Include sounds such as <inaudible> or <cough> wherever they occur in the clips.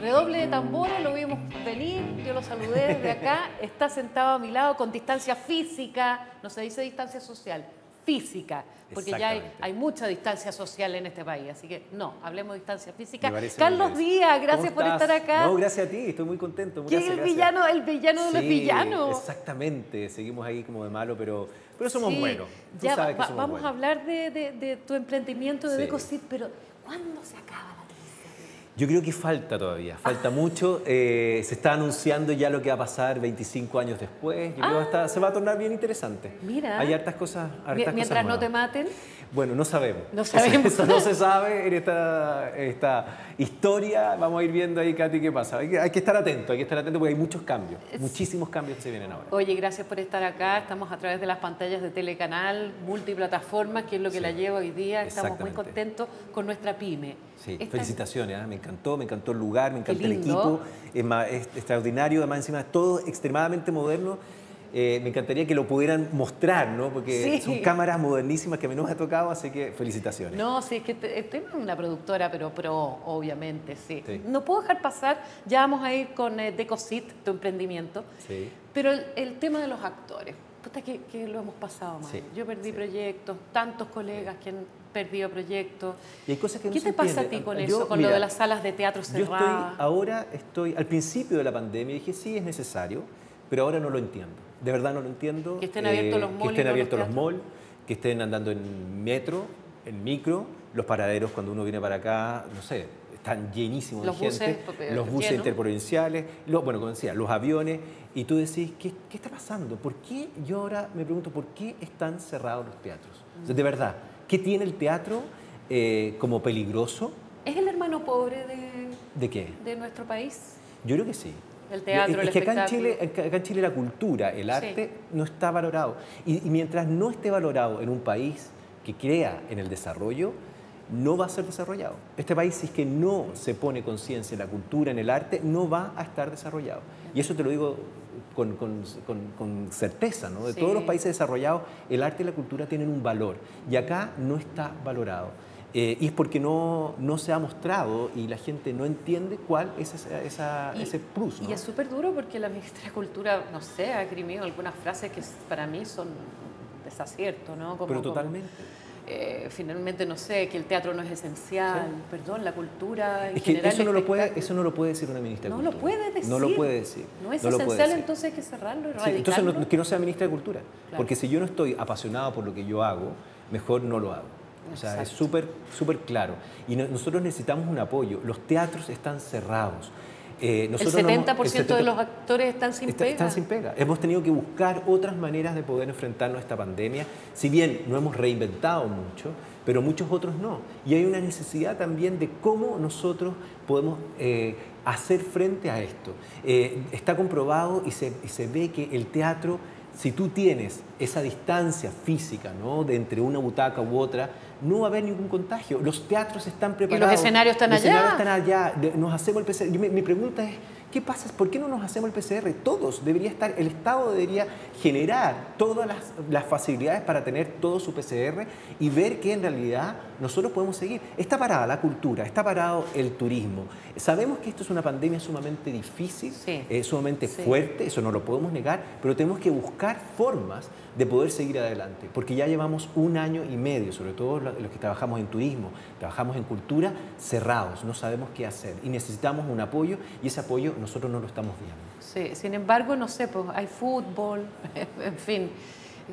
Redoble de tambores, lo vimos venir, yo lo saludé desde <laughs> acá, está sentado a mi lado con distancia física, no se dice distancia social, física, porque ya hay, mucha distancia social en este país, así que no, hablemos de distancia física. Carlos. Díaz, ¿Cómo gracias por estar acá. No, gracias a ti, estoy muy contento. ¿Quién gracias, es el villano, el villano de los villanos? Exactamente, seguimos ahí como de malo, pero, pero somos Sí, buenos. Tú ya sabes que va- somos vamos a hablar de, de- de tu emprendimiento de Sí. Pero ¿cuándo se acaba? Yo creo que falta todavía, falta mucho. Eh, se está anunciando ya lo que va a pasar 25 años después. Yo creo que hasta se va a tornar bien interesante. Ah. Mira. Hay hartas cosas. hartas Mi- cosas Mientras no te maten. Bueno, no sabemos. No sabemos. Eso no se sabe en esta, esta historia. Vamos a ir viendo ahí, Katy, qué pasa. Hay que, hay que estar atento, hay que estar atento porque hay muchos cambios, muchísimos cambios que se vienen ahora. Oye, gracias por estar acá. Estamos a través de las pantallas de Telecanal, multiplataformas, que es lo que Sí, la lleva hoy día. Estamos muy contentos con nuestra pyme. Sí, Esta- felicitaciones, ¿ah? me encantó, me encantó el lugar, me encantó el equipo, es, ma- es extraordinario, además encima es todo extremadamente moderno. Eh, me encantaría que lo pudieran mostrar, ¿no? Porque Sí. son cámaras modernísimas que a mí no me ha tocado, así que felicitaciones. No, sí, es que estoy en una productora, pero pro, obviamente, sí. Sí. No puedo dejar pasar, ya vamos a ir con eh, Decosit, tu emprendimiento, Sí. pero el, el tema de los actores, puta que, que lo hemos pasado mal. Sí, Yo perdí sí. proyectos, tantos colegas que han perdido proyectos. Y hay cosas que no ¿Qué se te pasa a ti con Yo, eso, con lo de las salas de teatro Yo cerradas? estoy, ahora estoy, al principio de la pandemia dije, sí, es necesario, pero ahora no lo entiendo. De verdad no lo entiendo. Eh, Que estén abiertos los malls Que estén los abiertos los teatros. malls, que estén andando en metro, en micro, los paraderos cuando uno viene para acá, no sé, están llenísimos Los de gente. los buses interprovinciales, los, bueno, como decía, los aviones, y tú decís, ¿qué, qué está pasando? ¿Por qué? Yo ahora me pregunto, ¿por qué están cerrados los teatros? O sea, de verdad, ¿qué tiene el teatro eh, como peligroso? ¿Es el hermano pobre de, ¿De qué? de nuestro país? Yo creo que sí. El teatro, es, el que acá en. Chile, acá en Chile la cultura, el Sí. arte, no está valorado. Y, y mientras no esté valorado en un país que crea en el desarrollo, no va a ser desarrollado. Este país, si es que no se pone conciencia en la cultura, en el arte, no va a estar desarrollado. Y eso te lo digo con, con- con- certeza, ¿no? De Sí. todos los países desarrollados, el arte y la cultura tienen un valor. Y acá no está valorado. Eh, y es porque no, no se ha mostrado y la gente no entiende cuál es esa, esa- Y- ese plus. ¿no? Y es súper duro porque la ministra de Cultura, no sé, ha esgrimido algunas frases que para mí son desacierto, ¿no? Como- Pero como, totalmente. Eh, finalmente, no sé, que el teatro no es esencial, perdón, la cultura en Es que general. eso no, lo puede, eso no lo puede decir una ministra de No lo Cultura. puede decir. No lo puede decir. No es puede esencial, entonces hay que cerrarlo y Sí, entonces no- que no sea ministra de Cultura. Porque si yo no estoy apasionado por lo que yo hago, mejor no lo hago. O sea, es Exacto. súper súper claro. Y no- nosotros necesitamos un apoyo. Los teatros están cerrados. Eh, el nosotros no hemos- 70% de 70% los actores están sin Está- pega. Están sin pega. Hemos tenido que buscar otras maneras de poder enfrentarnos a esta pandemia. Si bien no hemos reinventado mucho, pero muchos otros no. Y hay una necesidad también de cómo nosotros podemos eh, hacer frente a esto. Eh, está comprobado y se, y se ve que el teatro, si tú tienes esa distancia física ¿no? de entre una butaca u otra, no va a haber ningún contagio. Los teatros están preparados. escenarios están Los allá. escenarios están allá. Nos hacemos el PCR. Yo me- mi pregunta es, ¿qué pasa? ¿Por qué no nos hacemos el PCR? Todos debería estar, el Estado debería generar todas las, las facilidades para tener todo su PCR y ver que en realidad nosotros podemos seguir. Está parada la cultura, está parado el turismo. Sabemos que esto es una pandemia sumamente difícil, Sí. eh, sumamente Sí. fuerte, eso no lo podemos negar, pero tenemos que buscar formas de poder seguir adelante, porque ya llevamos un año y medio, sobre todo lo- los que trabajamos en turismo, trabajamos en cultura, cerrados, no sabemos qué hacer y necesitamos un apoyo y ese apoyo nosotros no lo estamos viendo. Sí, sin embargo, no sé, pues hay fútbol, <laughs> en fin.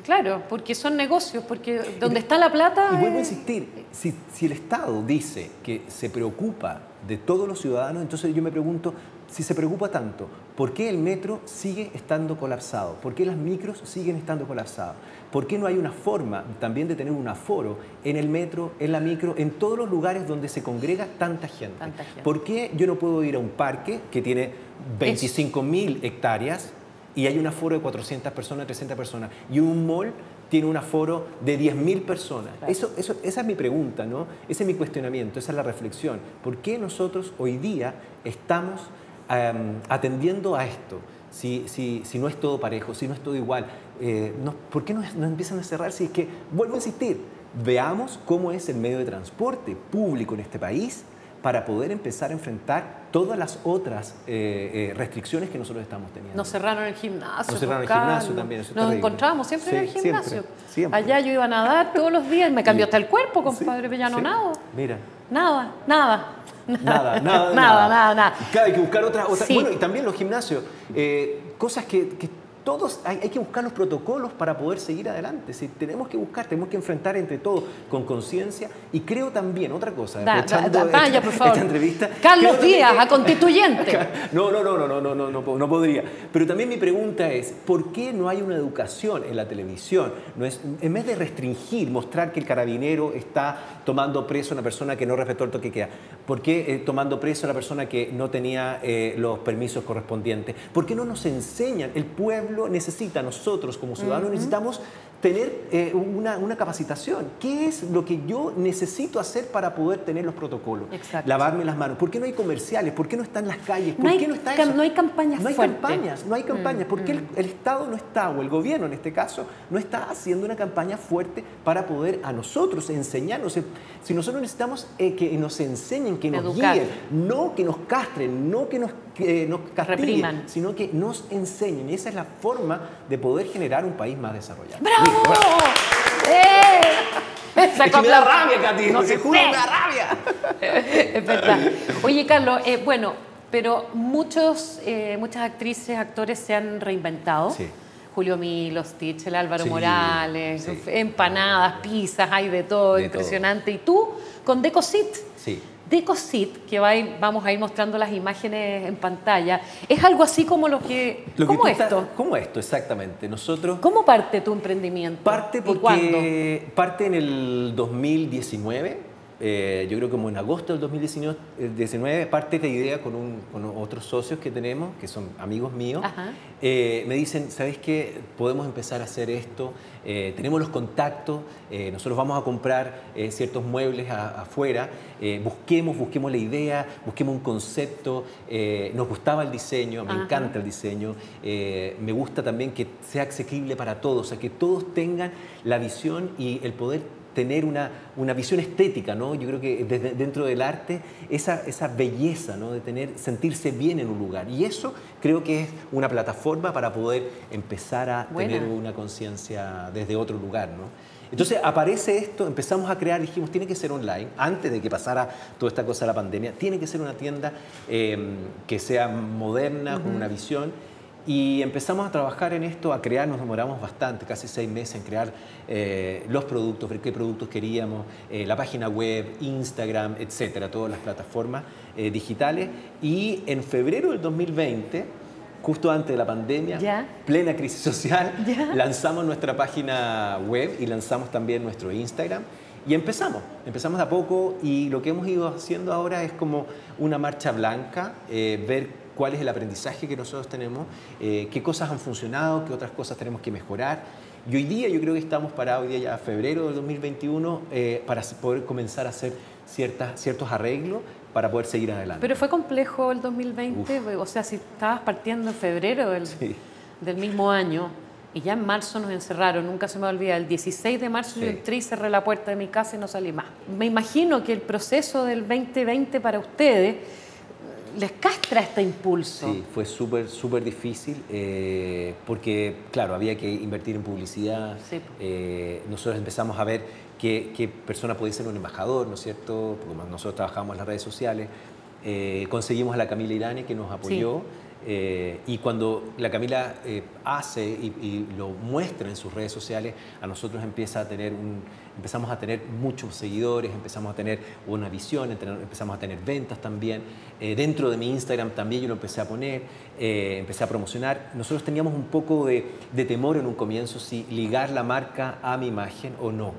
Claro, porque son negocios, porque donde está la plata... Y vuelvo a eh, insistir, si, si el Estado dice que se preocupa de todos los ciudadanos, entonces yo me pregunto, si se preocupa tanto, ¿por qué el metro sigue estando colapsado? ¿Por qué las micros siguen estando colapsadas? ¿Por qué no hay una forma también de tener un aforo en el metro, en la micro, en todos los lugares donde se congrega tanta gente? Tanta gente. ¿Por qué yo no puedo ir a un parque que tiene 25 mil hectáreas y hay un aforo de 400 personas, 300 personas, y un mall tiene un aforo de 10.000 personas. Claro. Eso, eso, esa es mi pregunta, ¿no? Ese es mi cuestionamiento, esa es la reflexión. ¿Por qué nosotros hoy día estamos em, atendiendo a esto? Si, si, si no es todo parejo, si no es todo igual, eh, no- ¿por qué no, no empiezan a cerrar? Si es que, vuelvo a insistir, veamos cómo es el medio de transporte público en este país, para poder empezar a enfrentar todas las otras eh, eh, restricciones que nosotros estamos teniendo. Nos cerraron el gimnasio. Nos cerraron el gimnasio también. Nos encontrábamos siempre en el gimnasio. Allá yo iba a nadar todos los días, me cambió hasta el cuerpo, compadre, no nado. Mira. <laughs> Nada, nada. Nada, nada, nada, nada, nada. hay que buscar otra, bueno, y también los gimnasios, eh, cosas que, que todos hay, que buscar los protocolos para poder seguir adelante. Si tenemos que buscar, tenemos que enfrentar entre todos con conciencia y creo también, otra cosa, da, vaya, por favor. esta entrevista. Carlos Díaz, a constituyente. <laughs> No, no, no, no, no, no, no, no, no podría. Pero también mi pregunta es, ¿por qué no hay una educación en la televisión? No es, en vez de restringir, mostrar que el carabinero está tomando preso a una persona que no respetó el toque queda, ¿por qué eh, tomando preso a la persona que no tenía eh, los permisos correspondientes? ¿Por qué no nos enseñan el pueblo necesita, nosotros como ciudadanos necesitamos tener eh, una, una, capacitación. ¿Qué es lo que yo necesito hacer para poder tener los protocolos? Lavarme las manos. ¿Por qué no hay comerciales? ¿Por qué no están las calles? ¿Por no qué no está eso? No hay campañas No hay campañas, no hay campañas. ¿Por qué el, el, Estado no está, o el gobierno en este caso, no está haciendo una campaña fuerte para poder a nosotros enseñarnos? Si nosotros necesitamos eh, que nos enseñen, que nos guíen, no que nos castren, no que nos, nos castiguen, sino que nos enseñen. Y esa es la forma de poder generar un país más desarrollado. ¡Eh! Es que me da rabia, Katy. No se juro, me da rabia. es verdad. Oye, Carlos, eh, bueno, pero muchos, eh, muchas actrices, actores se han reinventado. Sí. Julio Milo, Stitch, el Álvaro Morales, empanadas, pizzas, hay de todo, impresionante. Y tú, con Decosit. Sí. Decosit, que vamos a ir mostrando las imágenes en pantalla, es algo así como lo que... ¿Cómo esto? ¿Cómo esto, exactamente? Nosotros... ¿Cómo parte tu emprendimiento? Parte porque... Parte en el 2019 eh, yo creo que como en agosto del 2019, parte de la idea con, otros socios que tenemos, que son amigos míos, eh, me dicen, ¿sabes qué? Podemos empezar a hacer esto, eh, tenemos los contactos, nosotros vamos a comprar ciertos muebles afuera, busquemos, busquemos la idea, busquemos un concepto, nos gustaba el diseño, me encanta el diseño, me gusta también que sea asequible para todos, o sea, que todos tengan la visión y el poder tener una, una, visión estética, ¿no? Yo creo que desde, dentro del arte, esa, esa belleza, ¿no? De tener, sentirse bien en un lugar. Y eso creo que es una plataforma para poder empezar a tener una conciencia desde otro lugar, ¿no? Entonces aparece esto, empezamos a crear, dijimos, tiene que ser online, antes de que pasara toda esta cosa de la pandemia, tiene que ser una tienda em, que sea moderna, con una visión y empezamos a trabajar en esto, a crear, nos demoramos bastante, casi seis meses en crear eh, los productos, ver qué productos queríamos, eh, la página web, Instagram, etcétera, todas las plataformas eh, digitales. Y en febrero del 2020, justo antes de la pandemia, plena crisis social, <laughs> lanzamos nuestra página web y lanzamos también nuestro Instagram. Y empezamos, empezamos de a poco y lo que hemos ido haciendo ahora es como una marcha blanca, ver cuál es el aprendizaje que nosotros tenemos, eh, qué cosas han funcionado, qué otras cosas tenemos que mejorar. Y hoy día yo creo que estamos para hoy día ya febrero del 2021 eh, para poder comenzar a hacer ciertas, ciertos arreglos para poder seguir adelante. Pero fue complejo el 2020, o sea, si estabas partiendo en febrero del, del mismo año y ya en marzo nos encerraron, nunca se me olvida, el 16 de marzo yo entré y cerré la puerta de mi casa y no salí más. Me imagino que el proceso del 2020 para ustedes les castra este impulso. Sí, fue súper, súper difícil eh, porque, claro, había que invertir en publicidad. Eh, nosotros empezamos a ver qué, qué, persona podía ser un embajador, ¿no es cierto? Porque nosotros trabajamos en las redes sociales. Eh, conseguimos a la Camila Irani que nos apoyó. Eh, y cuando la Camila hace y, lo muestra en sus redes sociales, a nosotros empieza a tener un, empezamos a tener muchos seguidores, empezamos a tener una visión, empezamos a tener ventas también. Eh, dentro de mi Instagram también yo lo empecé a poner, empecé a promocionar. Nosotros teníamos un poco de, de temor en un comienzo si ligar la marca a mi imagen o no.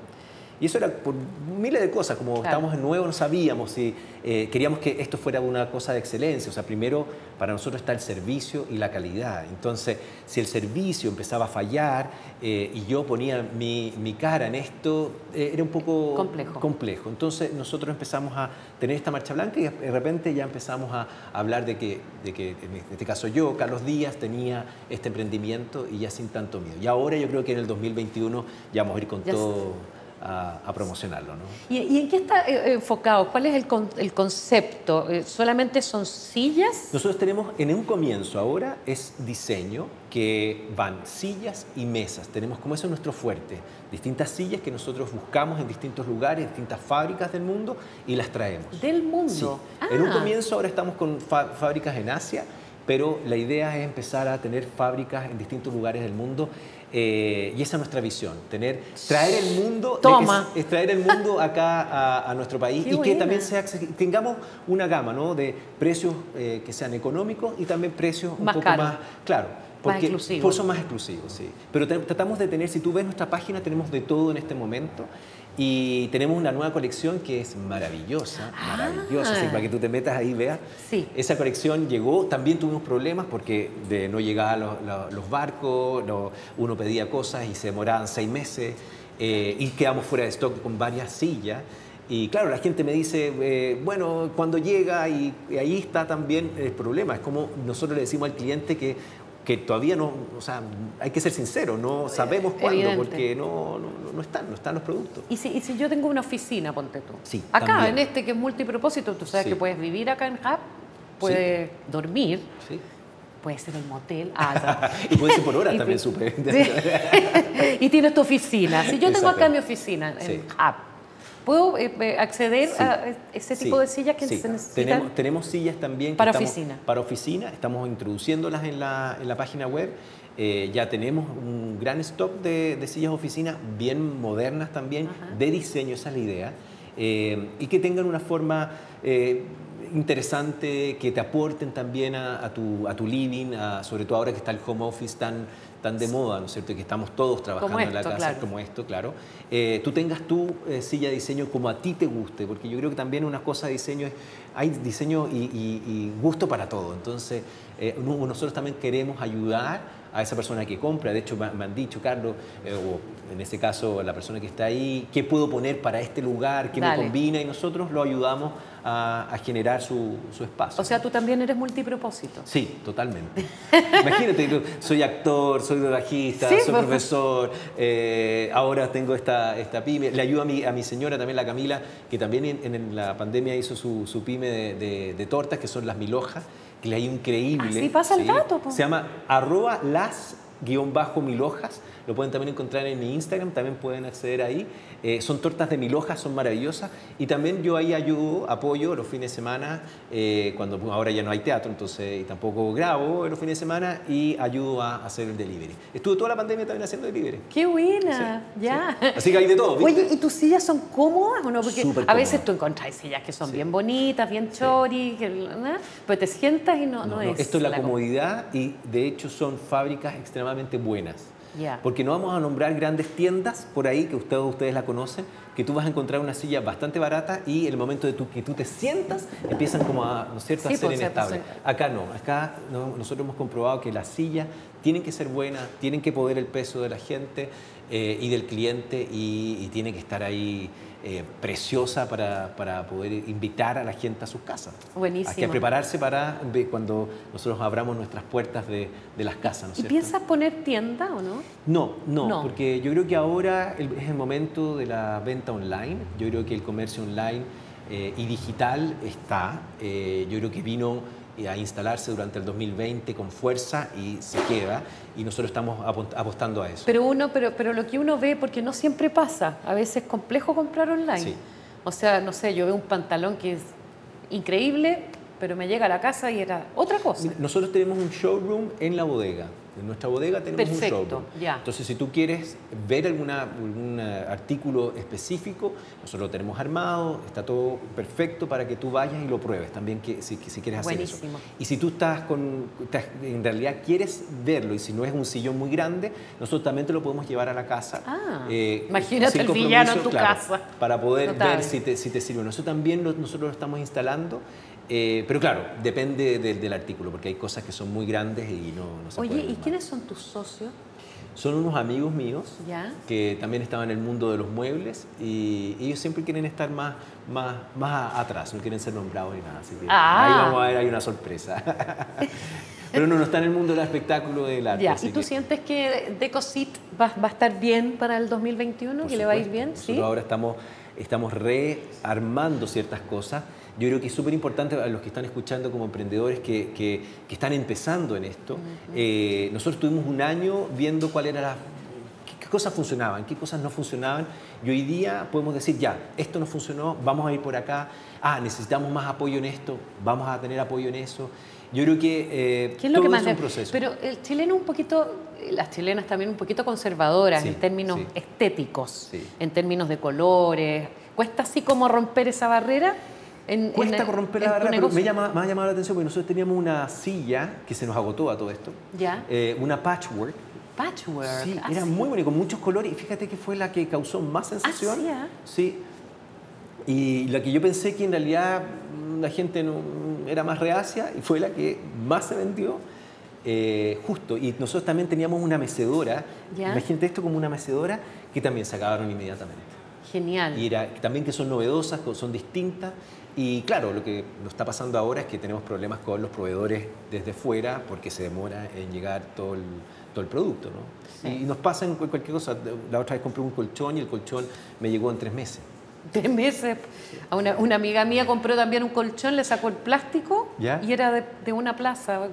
Y eso era por miles de cosas, como estábamos en nuevo, no sabíamos si eh, queríamos que esto fuera una cosa de excelencia. O sea, primero para nosotros está el servicio y la calidad. Entonces, si el servicio empezaba a fallar eh, y yo ponía mi, mi cara en esto, eh, era un poco complejo. complejo. Entonces, nosotros empezamos a tener esta marcha blanca y de repente ya empezamos a hablar de que, de que en este caso yo, Carlos Díaz, tenía este emprendimiento y ya sin tanto miedo. Y ahora yo creo que en el 2021 ya vamos a ir con todo a, promocionarlo. ¿no? ¿Y, en qué está eh, enfocado? ¿Cuál es el, el concepto? Eh, ¿Solamente son sillas? Nosotros tenemos en un comienzo ahora es diseño, que van sillas y mesas. Tenemos como eso nuestro fuerte, distintas sillas que nosotros buscamos en distintos lugares, distintas fábricas del mundo y las traemos. ¿Del mundo? En un ah. comienzo ahora estamos con fábricas en Asia, pero la idea es empezar a tener fábricas en distintos lugares del mundo eh, y esa es nuestra visión, tener, traer el mundo, traer el mundo acá a, nuestro país y que también sea, tengamos una gama ¿no? de precios eh, que sean económicos y también precios un poco más, claro, porque más exclusivos. Por son más exclusivos, sí. Pero tratamos de tener, si tú ves nuestra página, tenemos de todo en este momento. Y tenemos una nueva colección que es maravillosa, ah. maravillosa, para que tú te metas ahí y veas. Sí. Esa colección llegó, también tuvimos problemas porque de no llegaban los, barcos, uno pedía cosas y se demoraban seis meses eh, y quedamos fuera de stock con varias sillas. Y claro, la gente me dice, eh, bueno, cuando llega y, ahí está también el problema. Es como nosotros le decimos al cliente que que todavía no, o sea, hay que ser sincero, no sabemos cuándo porque no, no, están, no están los productos. ¿Y si, y si yo tengo una oficina, ponte tú? Sí, acá, en este que es multipropósito, tú sabes que puedes vivir acá en Hub, puedes dormir, sí. puede ser el motel. <laughs> Ah, y puede ser por horas <laughs> también, supe. <laughs> y tienes tu oficina. Si yo tengo acá mi oficina en Hub, ¿Puedo eh, eh, acceder a ese tipo de sillas que se necesitan? Tenemos, tenemos sillas también. para oficina. Para oficina, estamos introduciéndolas en la, en la página web. Eh, ya tenemos un gran stock de, de sillas oficina, bien modernas también, de diseño, esa es la idea, y que tengan una forma interesante, que te aporten también a, tu, a tu living, sobre todo ahora que está el home office tan tan de moda, ¿no es cierto? Que estamos todos trabajando en la casa como esto, claro. Eh, tú tengas tu eh, silla de diseño como a ti te guste, porque yo creo que también una cosa de diseño es, hay diseño y, gusto para todo. Entonces, eh, nosotros también queremos ayudar a esa persona que compra. De hecho, me, han dicho, Carlos, o en este caso la persona que está ahí, ¿qué puedo poner para este lugar? ¿Qué me combina? Y nosotros lo ayudamos a, generar su, espacio. O sea, tú también eres multipropósito. Sí, totalmente. Imagínate, soy actor, soy bajista, soy pues. profesor, eh, ahora tengo esta, esta pyme. Le ayudo a mi, a mi señora también, la Camila, que también en, la pandemia hizo su, su pyme de, tortas, que son las milojas, que le hay increíble. Así pasa el dato. Se llama arroba las guion bajo milojas lo pueden también encontrar en mi Instagram, también pueden acceder ahí. Eh, son tortas de mil hojas, son maravillosas. Y también yo ahí ayudo, apoyo los fines de semana, eh, cuando ahora ya no hay teatro, entonces y tampoco grabo los fines de semana y ayudo a hacer el delivery. Estuve toda la pandemia también haciendo delivery. ¡Qué buena! ya. Así que hay de todo. Oye, ¿y tus sillas son cómodas o no? Porque a veces tú encontrás sillas que son bien bonitas, bien chori, pero te sientas y no, no, es. Esto es la, comodidad y de hecho son fábricas extremadamente buenas. Porque no vamos a nombrar grandes tiendas por ahí, que ustedes, ustedes la conocen, que tú vas a encontrar una silla bastante barata y el momento de que tú te sientas empiezan como a, ¿no es cierto? a ser pues, inestable. Acá no, acá nosotros hemos comprobado que las sillas tienen que ser buenas, tienen que poder el peso de la gente eh, y del cliente y, y tienen que estar ahí eh, preciosa para, para, poder invitar a la gente a sus casas. Buenísimo. Hay que prepararse para cuando nosotros abramos nuestras puertas de, de las casas. ¿no ¿Y piensas poner tienda o no? no? no? porque yo creo que ahora es el momento de la venta online. Yo creo que el comercio online eh, y digital está. Eh, yo creo que vino a instalarse durante el 2020 con fuerza y se queda y nosotros estamos apostando a eso. Pero uno, pero, pero lo que uno ve, porque no siempre pasa, a veces es complejo comprar online. O sea, no sé, yo veo un pantalón que es increíble, pero me llega a la casa y era otra cosa. Nosotros tenemos un showroom en la bodega. En nuestra bodega tenemos un showroom. Ya. Entonces, si tú quieres ver alguna, algún artículo específico, nosotros lo tenemos armado, está todo perfecto para que tú vayas y lo pruebes también que, si, si quieres hacer Buenísimo. eso. Y si tú estás con, en realidad quieres verlo y si no es un sillón muy grande, nosotros también te lo podemos llevar a la casa. Ah, eh, imagínate el villano en tu casa. Para poder ver si te, si te sirve. Nosotros también nosotros lo estamos instalando eh, pero claro, depende del artículo, porque hay cosas que son muy grandes y no, no se Oye, ¿y quiénes son tus socios? Son unos amigos míos que también estaban en el mundo de los muebles y ellos siempre quieren estar más, más, más atrás, no quieren ser nombrados ni nada. Así que ah. ahí vamos a ver, hay una sorpresa. <laughs> pero no, no está en el mundo del espectáculo del arte. Ya, ¿y tú sientes que Decosit va, va a estar bien para el 2021? ¿Que le va a ir bien? Nosotros ahora estamos, estamos rearmando ciertas cosas. Yo creo que es súper importante a los que están escuchando como emprendedores que, que, están empezando en esto. Eh, nosotros tuvimos un año viendo cuál era la, qué, cosas funcionaban, qué cosas no funcionaban. Y hoy día podemos decir, ya, esto no funcionó, vamos a ir por acá. Ah, necesitamos más apoyo en esto, vamos a tener apoyo en eso. Yo creo que, eh, ¿Qué es lo que más es un proceso. Pero el chileno un poquito, las chilenas también un poquito conservadoras en términos estéticos, en términos de colores. ¿Cuesta así como romper esa barrera? En, Cuesta romper la barrera, pero me, llama, me ha llamado la atención porque nosotros teníamos una silla que se nos agotó a todo esto. ¿Ya? Eh, una patchwork. Patchwork. Sí, era muy bonita, con muchos colores. Y fíjate que fue la que causó más sensación. ¿Ah, sí. Y la que yo pensé que en realidad la gente no, era más reacia y fue la que más se vendió. Eh, justo, y nosotros también teníamos una mecedora, imagínate esto como una mecedora, que también se acabaron inmediatamente. Genial. Y era, también que son novedosas, son distintas, y claro, lo que nos está pasando ahora es que tenemos problemas con los proveedores desde fuera porque se demora en llegar todo el, todo el producto, ¿no? Y nos pasa en cualquier cosa, la otra vez compré un colchón y el colchón me llegó en tres meses tres meses. A una, una, amiga mía compró también un colchón, le sacó el plástico y era de, de, una plaza,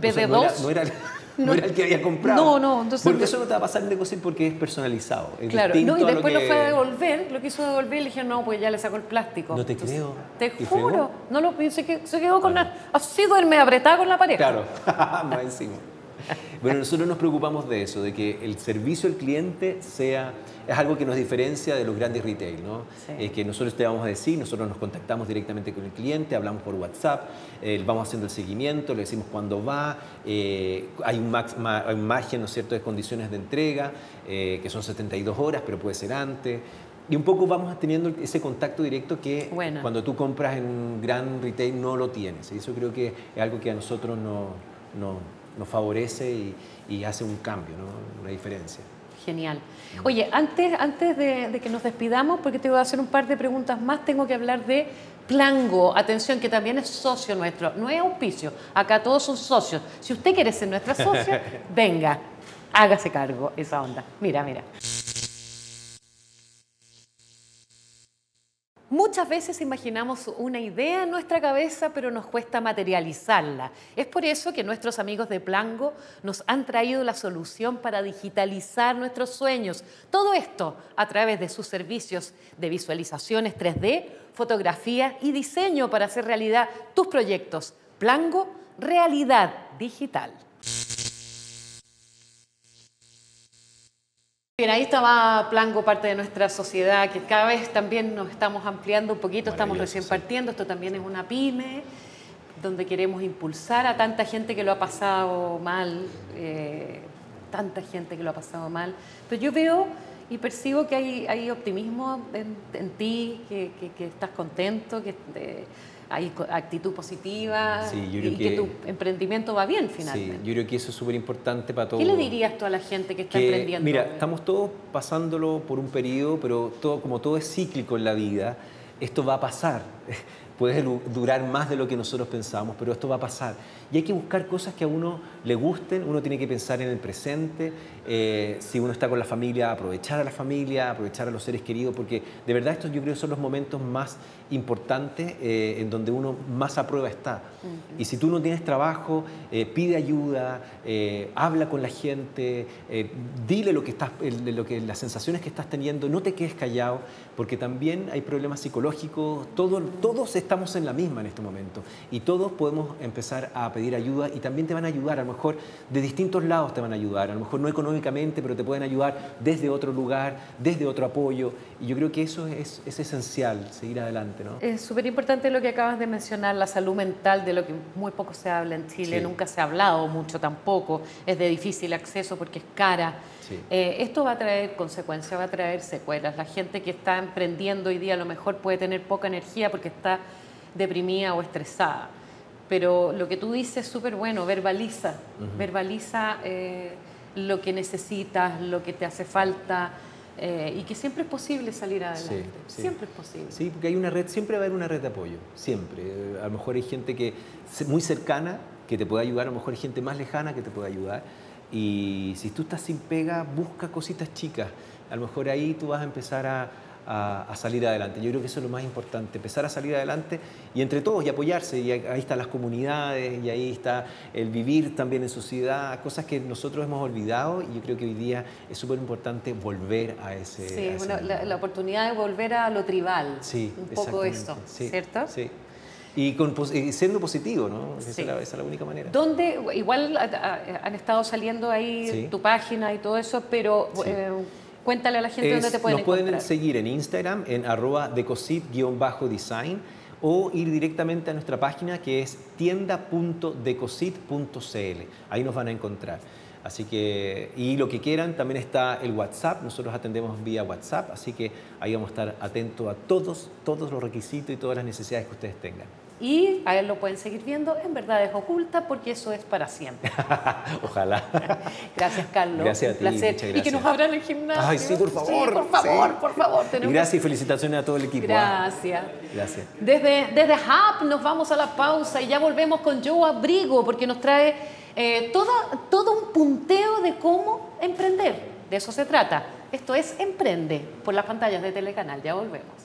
BD2. no, era, no, era, <laughs> el que había comprado. No, no. Entonces, porque eso no te va a pasar en negocio porque es personalizado. claro, no, y después lo, fue a devolver, lo quiso devolver y le dijeron, no, pues ya le sacó el plástico. No te creo. Te juro. No lo, se, se quedó con la... Así duerme apretada con la pareja. Claro, <laughs> más encima. Bueno, nosotros nos preocupamos de eso, de que el servicio al cliente sea, es algo que nos diferencia de los grandes retail, ¿no? Eh, que nosotros te vamos a decir, nosotros nos contactamos directamente con el cliente, hablamos por WhatsApp, eh, vamos haciendo el seguimiento, le decimos cuándo va, eh, hay, un margen, ¿no es cierto?, de condiciones de entrega, que son 72 horas, pero puede ser antes. Y un poco vamos teniendo ese contacto directo que cuando tú compras en un gran retail no lo tienes. Y eso creo que es algo que a nosotros no, no nos favorece y, hace un cambio, ¿no? una diferencia. Genial. Oye, antes, antes de, que nos despidamos, porque te voy a hacer un par de preguntas más, tengo que hablar de Plango. Atención, que también es socio nuestro, no es auspicio, acá todos son socios. Si usted quiere ser nuestra socia, <laughs> venga, hágase cargo esa onda. Mira, mira. Muchas veces imaginamos una idea en nuestra cabeza, pero nos cuesta materializarla. Es por eso que nuestros amigos de Plango nos han traído la solución para digitalizar nuestros sueños. Todo esto a través de sus servicios de visualizaciones 3D, fotografía y diseño para hacer realidad tus proyectos. Plango, realidad digital. Bien, ahí estaba Plango, parte de nuestra sociedad, que cada vez también nos estamos ampliando un poquito, estamos recién partiendo, esto también es una pyme, donde queremos impulsar a tanta gente que lo ha pasado mal, eh, tanta gente que lo ha pasado mal. Pero yo veo y percibo que hay, hay optimismo en, ti, que, estás contento, que... Eh, hay actitud positiva y que, tu emprendimiento va bien finalmente. Sí, yo creo que eso es súper importante para todos. ¿Qué le dirías tú a la gente que está emprendiendo? Mira, estamos todos pasándolo por un periodo, pero todo, como todo es cíclico en la vida, esto va a pasar. Puede durar más de lo que nosotros pensamos, pero esto va a pasar. Y hay que buscar cosas que a uno le gusten, uno tiene que pensar en el presente, eh, si uno está con la familia, aprovechar a la familia, aprovechar a los seres queridos, porque de verdad estos yo creo son los momentos más importantes eh, en donde uno más a prueba está. Y si tú no tienes trabajo, eh, pide ayuda, habla con la gente, dile lo que estás, lo que, las sensaciones que estás teniendo, no te quedes callado, porque también hay problemas psicológicos, todo, todos estamos en la misma en este momento. Y todos podemos empezar a pedir ayuda y también te van a ayudar, a lo mejor de distintos lados te van a ayudar, a lo mejor no económicamente, pero te pueden ayudar desde otro lugar, desde otro apoyo. Y yo creo que eso es, esencial, seguir adelante. ¿no? Es súper importante lo que acabas de mencionar, la salud mental, de lo que muy poco se habla en Chile, nunca se ha hablado mucho tampoco, es de difícil acceso porque es cara. Eh, esto va a traer consecuencias, va a traer secuelas. La gente que está emprendiendo hoy día a lo mejor puede tener poca energía porque está deprimida o estresada. Pero lo que tú dices es súper bueno, verbaliza, verbaliza eh, lo que necesitas, lo que te hace falta eh, y que siempre es posible salir adelante. Siempre es posible. Sí, porque hay una red, siempre va a haber una red de apoyo, siempre. A lo mejor hay gente que muy cercana que te pueda ayudar, a lo mejor hay gente más lejana que te pueda ayudar. Y si tú estás sin pega, busca cositas chicas. A lo mejor ahí tú vas a empezar a, a, salir adelante. Yo creo que eso es lo más importante, empezar a salir adelante y entre todos y apoyarse. Y ahí están las comunidades y ahí está el vivir también en sociedad, cosas que nosotros hemos olvidado y yo creo que hoy día es súper importante volver a ese... Sí, la, oportunidad de volver a lo tribal. Sí, un poco esto, ¿cierto? Sí. Y, con, siendo positivo, ¿no? Esa, es la, única manera. ¿Dónde, igual han estado saliendo ahí tu página y todo eso, pero... Eh, Cuéntale a la gente dónde te pueden Nos pueden seguir en Instagram en arroba decosit-design o ir directamente a nuestra página que es tienda.decosit.cl. Ahí nos van a encontrar. Así que, y lo que quieran, también está el WhatsApp, nosotros atendemos vía WhatsApp, así que ahí vamos a estar atentos a todos, todos los requisitos y todas las necesidades que ustedes tengan y a él lo pueden seguir viendo en Verdades Ocultas porque eso es para siempre. <laughs> Ojalá. Gracias, Carlos. Gracias a ti. Placer. Muchas gracias. Y que nos abran el gimnasio. Ay, sí, por favor. por favor, por favor. Y gracias y felicitaciones a todo el equipo. ¿ah? Gracias. Gracias. Desde, desde Hub nos vamos a la pausa y ya volvemos con Joe Abrigo porque nos trae eh, todo un punteo de cómo emprender. De eso se trata. Esto es Emprende por las pantallas de Telecanal. Ya volvemos.